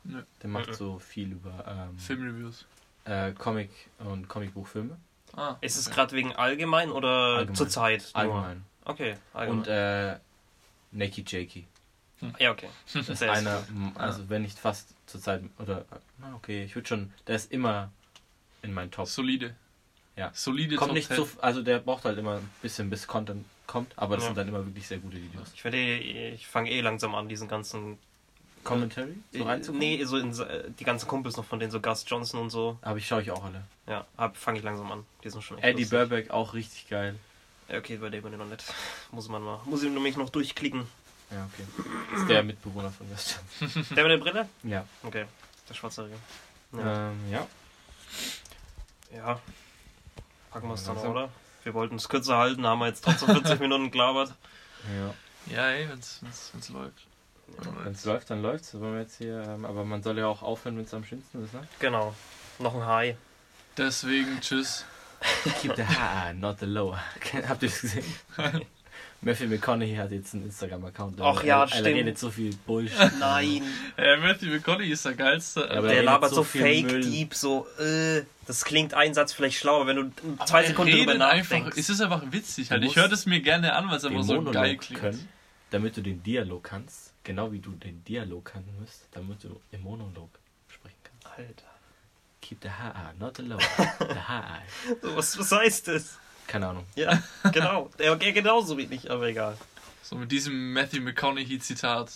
Nö. Der macht so viel über ähm, Filmreviews. äh, Comic- und Comicbuchfilme. Ah, Ist es okay. gerade wegen allgemein oder Allgemein. zur Zeit? nur? Allgemein. Okay, allgemein. Und äh, Nakey Jakey. ja, okay. Das ist einer, also wenn nicht fast zur Zeit, oder, okay, ich würde schon, der ist immer in meinen Top. Solide. Ja. Solide Kommt Top nicht 10. so, also der braucht halt immer ein bisschen, bis Content kommt, aber das Ja. sind dann immer wirklich sehr gute Videos. Ich werde, eh- ich fange eh langsam an, diesen ganzen. Commentary? So Äh, reinzukommen? nee, so in, äh, die ganzen Kumpels noch von denen, so Gus Johnson und so. Aber ich schaue ich auch alle. Ja, fange ich langsam an. Die sind schon echt Eddie lustig. Burback auch richtig geil. Ja, okay, bei dem bin ich noch nicht. Muss man mal. Muss ich nämlich noch durchklicken. Ja, okay. Ist der Mitbewohner von Gast. Der mit der Brille? Ja. Okay. Der Schwarzhaarige. Ja. Ähm, ja. ja. Packen wir es dann, oder? Wir wollten es kürzer halten, haben wir jetzt trotzdem 40 Minuten gelabert. Ja. Ja, ey, wenn's, wenn's, wenn's läuft. Wenn es läuft, dann läuft es. Wollen wir jetzt hier, ähm, aber man soll ja auch aufhören, wenn es am schönsten ist, ne? Genau. Noch ein High. Deswegen, tschüss. Keep the high, not the low. Habt ihr das gesehen? Matthew McConaughey hat jetzt einen Instagram-Account. Ach ja, er, stimmt. Er redet so viel Bullshit. Nein. Äh, Matthew McConaughey ist der geilste. Ja, aber Der labert so so viel fake Müll. deep, so, äh, das klingt ein Satz vielleicht schlauer, wenn du Aber zwei Sekunden drüber redet einfach, nachdenkst. es ist einfach witzig halt. Ich höre das mir gerne an, weil es einfach so geil klingt. können, damit du den Dialog kannst. Genau wie du den Dialog können musst, damit du im Monolog sprechen kannst. Alter. Keep the high eye, not the low. The high eye. Was, was heißt das? Keine Ahnung. Ja, genau. Der geht genauso wie ich, aber egal. So mit diesem Matthew McConaughey Zitat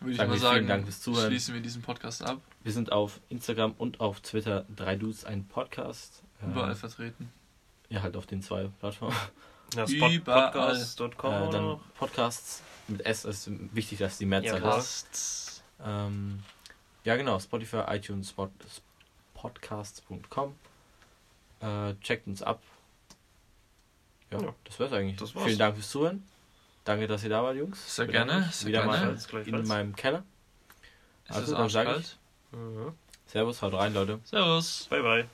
würde ich Sagen mal sagen, Dank fürs Zuhören. schließen wir diesen Podcast ab. Wir sind auf Instagram und auf Twitter drei Dudes, ein Podcast. Äh, Überall vertreten. Ja, halt auf den zwei Plattformen. Ja, Überall. Podcast.com Äh, oder dann noch? Podcasts mit S ist wichtig, dass die Mehrzahl Ja, ist. Ähm, ja, genau. Spotify, iTunes, Spot, podcasts.com. Äh, checkt uns ab. Ja, Ja. das war's eigentlich. Das war's. Vielen Dank fürs Zuhören. Danke, dass ihr da wart, Jungs. Sehr Bedanke gerne, sehr Wieder gerne. mal in meinem Keller. Es Also, ist dann sag arschkalt. Mhm. Servus, haut rein, Leute. Servus. Bye, bye.